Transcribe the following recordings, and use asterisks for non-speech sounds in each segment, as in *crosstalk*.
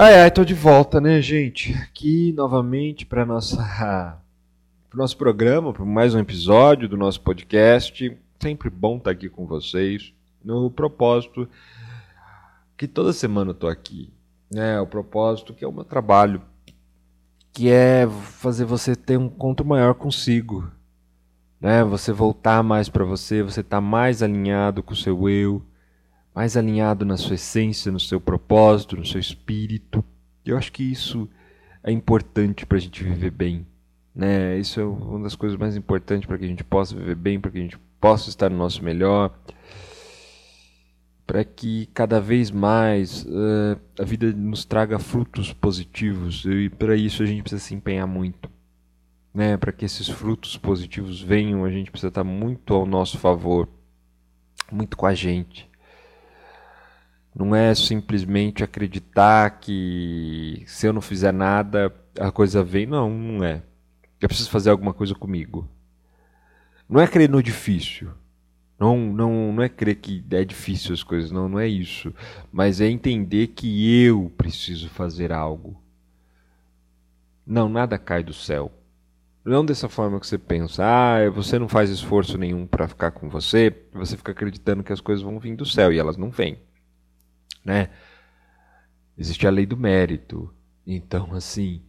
Ai, ai, tô de volta, né, gente? Aqui novamente para nossa pro nosso programa, para mais um episódio do nosso podcast. Sempre bom estar aqui com vocês. No propósito que toda semana eu tô aqui, né? O propósito que é o meu trabalho, que é fazer você ter um encontro maior consigo, né? Você voltar mais para você, você estar tá mais alinhado com o seu eu, mais alinhado na sua essência, no seu propósito, no seu espírito. Eu acho que isso é importante para a gente viver bem. Né? Isso é uma das coisas mais importantes para que a gente possa viver bem, para que a gente possa estar no nosso melhor, para que cada vez mais uh, a vida nos traga frutos positivos e para isso a gente precisa se empenhar muito. Né? Para que esses frutos positivos venham, a gente precisa estar muito ao nosso favor, muito com a gente. Não é simplesmente acreditar que se eu não fizer nada a coisa vem. Não, não é. Eu preciso fazer alguma coisa comigo. Não é crer no difícil. Não, não, não é crer que é difícil as coisas, não, não é isso. Mas é entender que eu preciso fazer algo. Não, nada cai do céu. Não dessa forma que você pensa, ah, você não faz esforço nenhum para ficar com você, você fica acreditando que as coisas vão vir do céu e elas não vêm né? Existe a lei do mérito. Então, assim,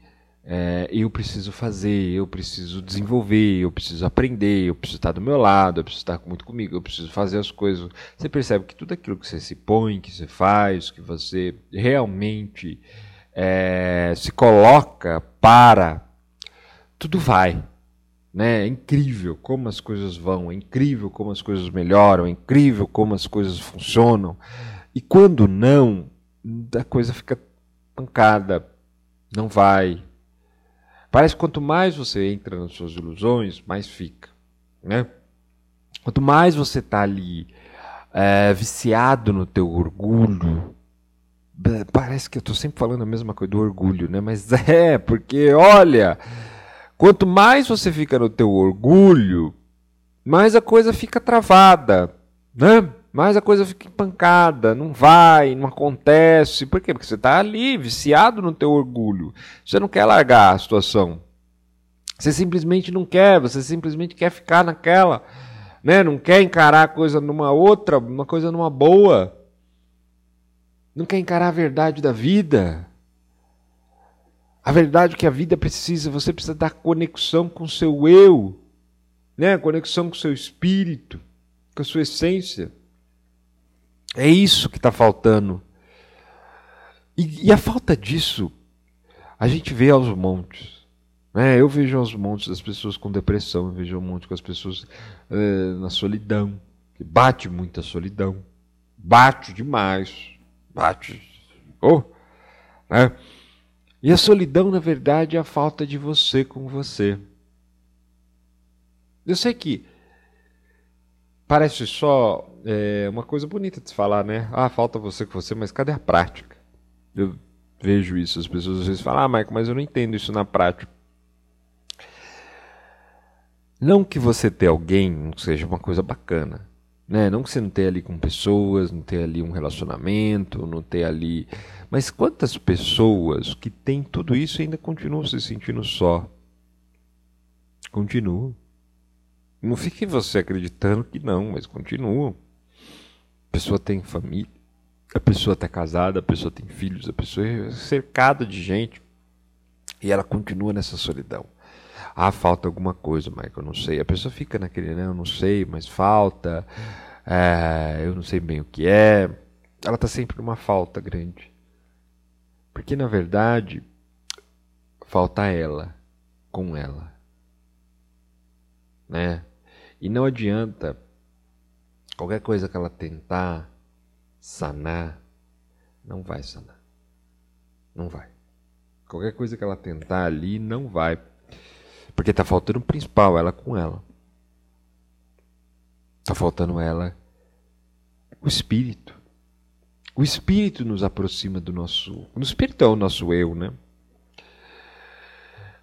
é, eu preciso fazer, eu preciso desenvolver, eu preciso aprender, eu preciso estar do meu lado, eu preciso estar muito comigo, eu preciso fazer as coisas. Você percebe que tudo aquilo que você se põe, que você faz, que você realmente é, se coloca para, tudo vai. Né? É incrível como as coisas vão, é incrível como as coisas melhoram, é incrível como as coisas funcionam. E quando não, a coisa fica pancada, não vai. Parece que quanto mais você entra nas suas ilusões, mais fica. Né? Quanto mais você está ali é, viciado no teu orgulho, parece que eu estou sempre falando a mesma coisa do orgulho, né? Mas *laughs* é, porque olha, quanto mais você fica no teu orgulho, mais a coisa fica travada, né? Mas a coisa fica empancada, não vai, não acontece. Por quê? Porque você está ali, viciado no teu orgulho. Você não quer largar a situação. Você simplesmente não quer, você simplesmente quer ficar naquela. Né? Não quer encarar a coisa numa outra, uma coisa numa boa. Não quer encarar a verdade da vida. A verdade que a vida precisa, você precisa dar conexão com o seu eu, né? conexão com o seu espírito, com a sua essência. É isso que está faltando. E, e, a falta disso, a gente vê aos montes. Né? Eu vejo aos montes as pessoas com depressão, eu vejo um monte com as pessoas eh, na solidão, que bate muita solidão, bate demais, bate. Oh, né? E a solidão, na verdade, é a falta de você com você. Eu sei que parece só é, uma coisa bonita de se falar, né? Ah, falta você com você, mas cadê a prática? Eu vejo isso. As pessoas às vezes falam, ah, Michael, mas eu não entendo isso na prática. Não que você ter alguém não seja uma coisa bacana. Né? Não que você não tenha ali com pessoas, não tenha ali um relacionamento, não tenha ali. Mas quantas pessoas que têm tudo isso ainda continuam se sentindo só? Continuam. Não fique você acreditando que não, mas continua. A pessoa tem família, a pessoa está casada, a pessoa tem filhos, a pessoa é cercada de gente e ela continua nessa solidão. Ah, falta alguma coisa, Michael, eu não sei. A pessoa fica naquele, né, eu não sei, mas falta, é, eu não sei bem o que é. Ela está sempre numa falta grande. Porque, na verdade, falta ela com ela. Né? E não adianta qualquer coisa que ela tentar sanar, não vai sanar. Não vai. Qualquer coisa que ela tentar ali, não vai. Porque está faltando o principal, ela com ela. Está faltando ela, o espírito. O espírito nos aproxima do nosso. O espírito é o nosso eu, né?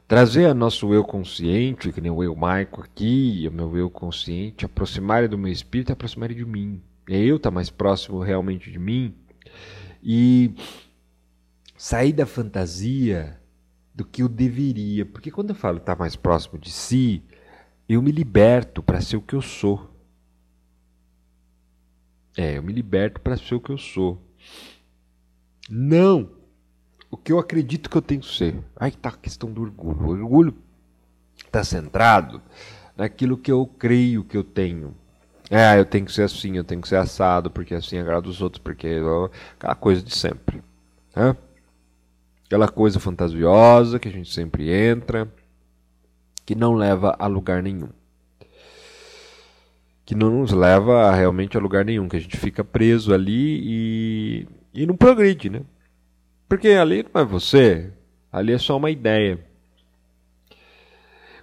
Trazer a nosso eu consciente, que nem o eu Maico aqui, o meu eu consciente, aproximar do meu espírito, aproximar de mim. É eu estar tá mais próximo realmente de mim. E sair da fantasia do que eu deveria. Porque quando eu falo estar tá mais próximo de si, eu me liberto para ser o que eu sou. É, eu me liberto para ser o que eu sou. Não o que eu acredito que eu tenho que ser. Aí está a questão do orgulho. O orgulho está centrado naquilo que eu creio que eu tenho. É, eu tenho que ser assim, eu tenho que ser assado, porque assim agrada os outros, porque aquela coisa de sempre. Né? Aquela coisa fantasiosa que a gente sempre entra, que não leva a lugar nenhum. Que não nos leva realmente a lugar nenhum, que a gente fica preso ali e, e não progride, né? Porque ali não é você, ali é só uma ideia.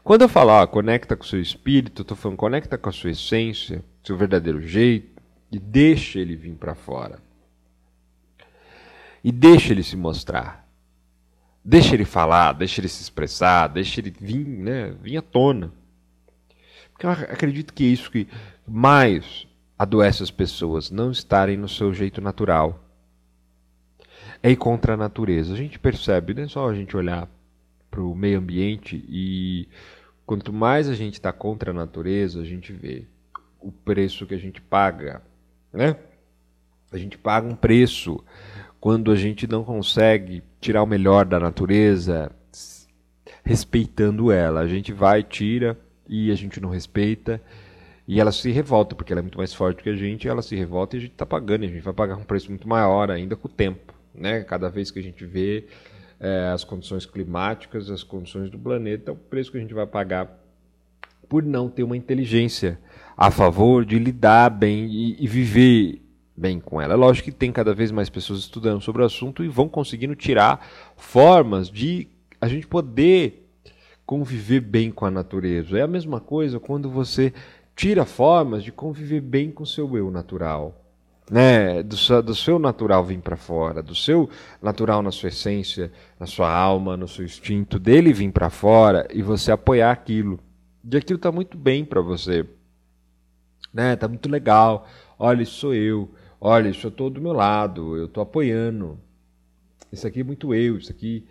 Quando eu falo, ó, conecta com o seu espírito, eu tô falando conecta com a sua essência, seu verdadeiro jeito, e deixa ele vir para fora. E deixa ele se mostrar. Deixa ele falar, deixa ele se expressar, deixa ele vir, né, vir à tona. Porque eu acredito que é isso que mais adoece as pessoas, não estarem no seu jeito natural é ir contra a natureza. A gente percebe, não é só a gente olhar para o meio ambiente e quanto mais a gente está contra a natureza, a gente vê o preço que a gente paga, né? A gente paga um preço quando a gente não consegue tirar o melhor da natureza respeitando ela. A gente vai, tira e a gente não respeita. E ela se revolta, porque ela é muito mais forte que a gente, ela se revolta e a gente está pagando, e a gente vai pagar um preço muito maior ainda com o tempo né? Cada vez que a gente vê é, as condições climáticas, as condições do planeta, o preço que a gente vai pagar por não ter uma inteligência a favor de lidar bem e, e viver bem com ela. É lógico que tem cada vez mais pessoas estudando sobre o assunto e vão conseguindo tirar formas de a gente poder conviver bem com a natureza. É a mesma coisa quando você tira formas de conviver bem com o seu eu natural né, do, do seu natural vir para fora, do seu natural na sua essência, na sua alma, no seu instinto, dele vir para fora e você apoiar aquilo. E aquilo está muito bem para você. Né? Tá muito legal. Olha, isso sou eu. Olha, isso eu estou do meu lado, eu estou apoiando. Isso aqui é muito eu, isso aqui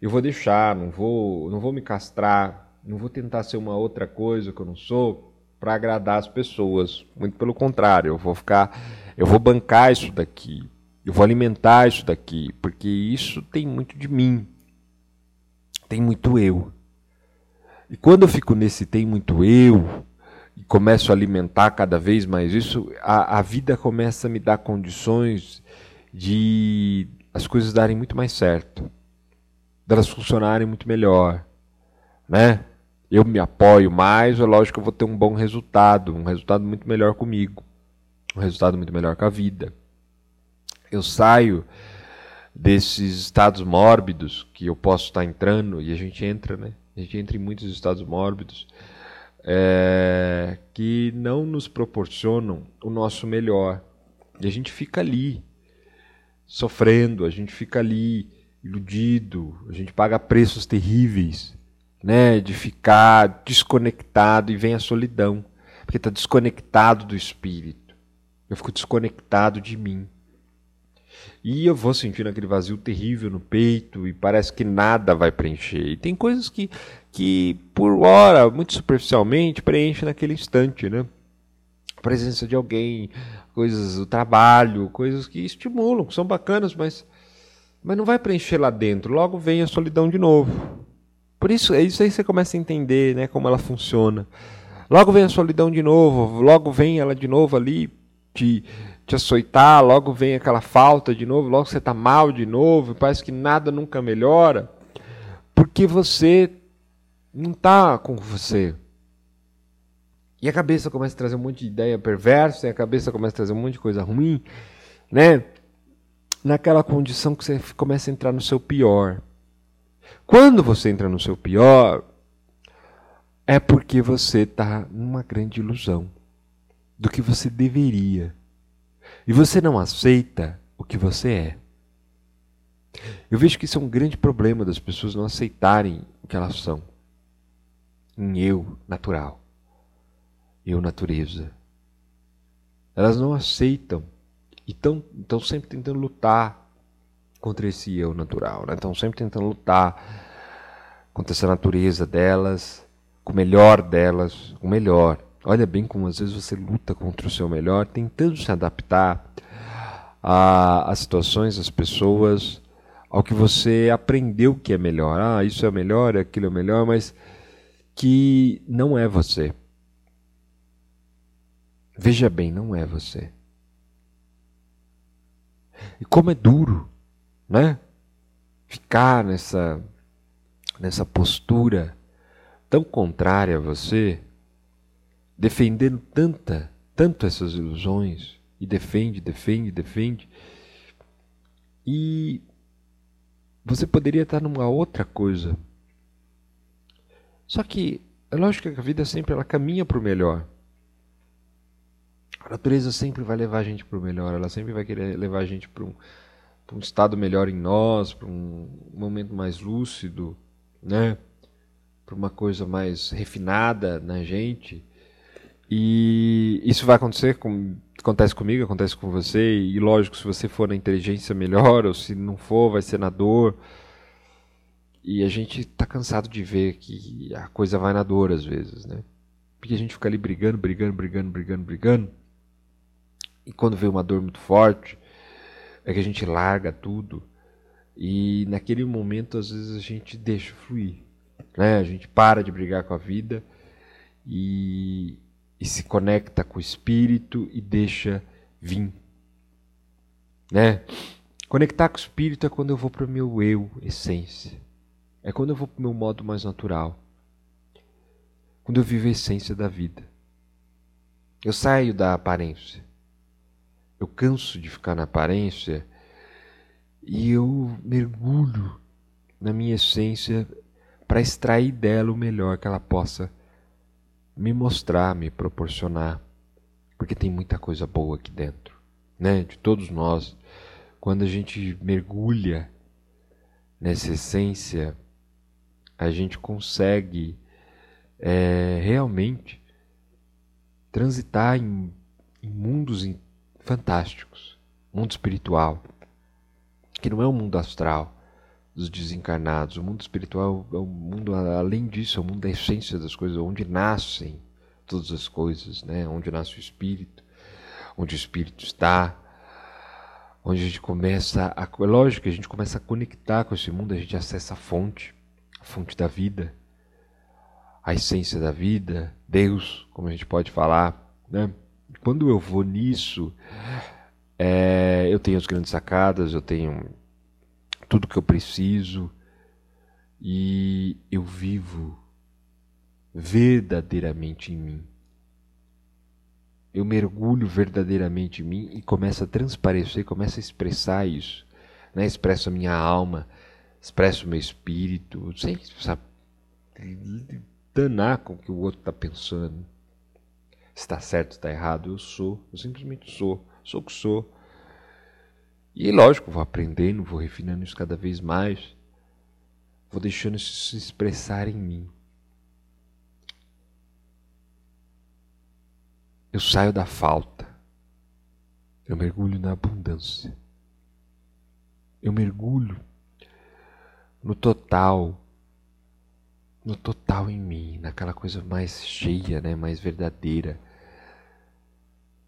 eu vou deixar, não vou, não vou me castrar, não vou tentar ser uma outra coisa que eu não sou para agradar as pessoas. Muito pelo contrário, eu vou ficar eu vou bancar isso daqui, eu vou alimentar isso daqui, porque isso tem muito de mim, tem muito eu. E quando eu fico nesse tem muito eu, e começo a alimentar cada vez mais isso, a, a vida começa a me dar condições de as coisas darem muito mais certo, delas funcionarem muito melhor, né? Eu me apoio mais, é lógico que eu vou ter um bom resultado, um resultado muito melhor comigo um resultado muito melhor com a vida. Eu saio desses estados mórbidos que eu posso estar entrando, e a gente entra, né? A gente entra em muitos estados mórbidos é, que não nos proporcionam o nosso melhor. E a gente fica ali, sofrendo, a gente fica ali, iludido, a gente paga preços terríveis, né? De ficar desconectado e vem a solidão, porque está desconectado do espírito. Eu fico desconectado de mim. E eu vou sentindo aquele vazio terrível no peito e parece que nada vai preencher. E tem coisas que, que por hora, muito superficialmente, preenche naquele instante, né? A presença de alguém, coisas do trabalho, coisas que estimulam, que são bacanas, mas, mas não vai preencher lá dentro. Logo vem a solidão de novo. Por isso, é isso aí você começa a entender né, como ela funciona. Logo vem a solidão de novo, logo vem ela de novo ali te, te açoitar, logo vem aquela falta de novo, logo você está mal de novo, parece que nada nunca melhora, porque você não está com você. E a cabeça começa a trazer um monte de ideia perversa, e a cabeça começa a trazer um monte de coisa ruim, né? Naquela condição que você começa a entrar no seu pior. Quando você entra no seu pior, é porque você está numa grande ilusão do que você deveria. E você não aceita o que você é. Eu vejo que isso é um grande problema das pessoas não aceitarem o que elas são. Em eu natural. Eu natureza. Elas não aceitam e estão sempre tentando lutar contra esse eu natural, né? Estão sempre tentando lutar contra essa natureza delas, com o melhor delas, o melhor. Olha bem como às vezes você luta contra o seu melhor, tentando se adaptar às situações, às pessoas, ao que você aprendeu que é melhor. Ah, isso é melhor, aquilo é melhor, mas que não é você. Veja bem, não é você. E como é duro, né? Ficar nessa nessa postura tão contrária a você, defendendo tanta, tanto essas ilusões e defende, defende, defende. E você poderia estar numa outra coisa. Só que é lógico que a vida sempre ela caminha para o melhor. A natureza sempre vai levar a gente para o melhor, ela sempre vai querer levar a gente para um, um estado melhor em nós, para um momento mais lúcido, né? para uma coisa mais refinada na gente. E isso vai acontecer, com, acontece comigo, acontece com você, e lógico, se você for na inteligência melhor, ou se não for, vai ser na dor. E a gente está cansado de ver que a coisa vai na dor às vezes, né? Porque a gente fica ali brigando, brigando, brigando, brigando, brigando. E quando vê uma dor muito forte, é que a gente larga tudo. E naquele momento, às vezes, a gente deixa fluir. Né? A gente para de brigar com a vida e, e se conecta com o espírito e deixa vir. Né? Conectar com o espírito é quando eu vou para o meu eu, essência. É quando eu vou para o meu modo mais natural. Quando eu vivo a essência da vida. Eu saio da aparência. Eu canso de ficar na aparência e eu mergulho na minha essência para extrair dela o melhor que ela possa me mostrar, me proporcionar, porque tem muita coisa boa aqui dentro, né? De todos nós, quando a gente mergulha nessa essência, a gente consegue é, realmente transitar em, em mundos fantásticos, mundo espiritual, que não é um mundo astral dos desencarnados. O mundo espiritual é o mundo além disso, é o mundo da essência das coisas, onde nascem todas as coisas, né? Onde nasce o espírito, onde o espírito está, onde a gente começa a, lógico, a gente começa a conectar com esse mundo, a gente acessa a fonte, a fonte da vida, a essência da vida, Deus, como a gente pode falar, né? Quando eu vou nisso, é, eu tenho as grandes sacadas, eu tenho tudo que eu preciso e eu vivo verdadeiramente em mim. Eu mergulho verdadeiramente em mim e começo a transparecer, começo a expressar isso. Né? Expresso a minha alma, expresso o meu espírito, sem danar com o que o outro está pensando. Se está certo, está errado, eu sou, eu simplesmente sou, sou o que sou. E lógico, vou aprendendo, vou refinando isso cada vez mais, vou deixando isso se expressar em mim. Eu saio da falta, eu mergulho na abundância, eu mergulho no total, no total em mim, naquela coisa mais cheia, né, mais verdadeira.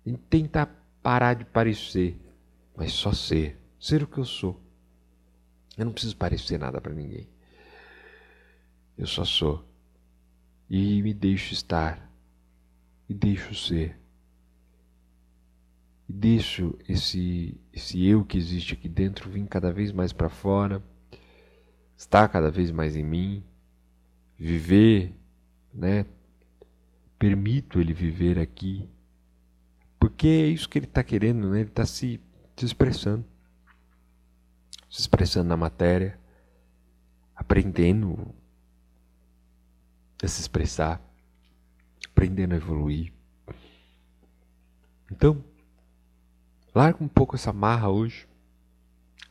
E tentar parar de parecer mas só ser, ser o que eu sou. Eu não preciso parecer nada para ninguém. Eu só sou. E me deixo estar. E deixo ser. E deixo esse esse eu que existe aqui dentro vir cada vez mais para fora, estar cada vez mais em mim, viver, né? Permito ele viver aqui, porque é isso que ele está querendo, né? Ele está se se expressando. Se expressando na matéria, aprendendo a se expressar, aprendendo a evoluir. Então, larga um pouco essa marra hoje.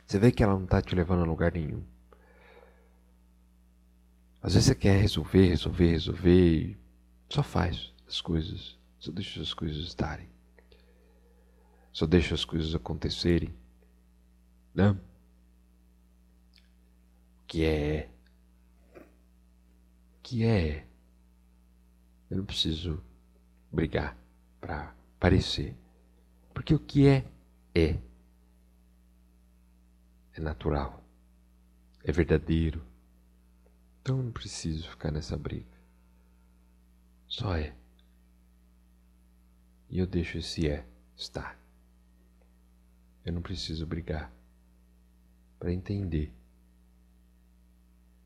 Você vê que ela não está te levando a lugar nenhum. Às vezes você quer resolver, resolver, resolver. Só faz as coisas. Só deixa as coisas estarem. Só deixa as coisas acontecerem. Né? que é que é. Eu não preciso brigar para parecer. Porque o que é, é. É natural. É verdadeiro. Então não preciso ficar nessa briga. Só é. E eu deixo esse é estar. Eu não preciso brigar para entender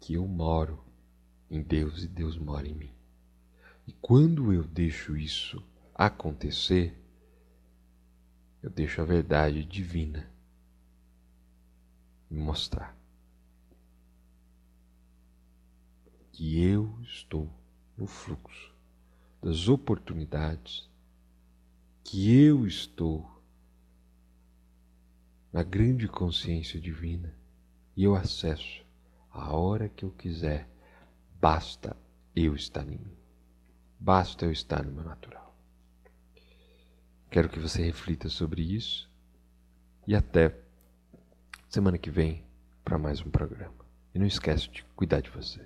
que eu moro em Deus e Deus mora em mim. E quando eu deixo isso acontecer, eu deixo a verdade divina me mostrar que eu estou no fluxo das oportunidades, que eu estou na grande consciência divina e eu acesso a hora que eu quiser. Basta eu estar em mim. Basta eu estar no meu natural. Quero que você reflita sobre isso e até semana que vem para mais um programa. E não esquece de cuidar de você.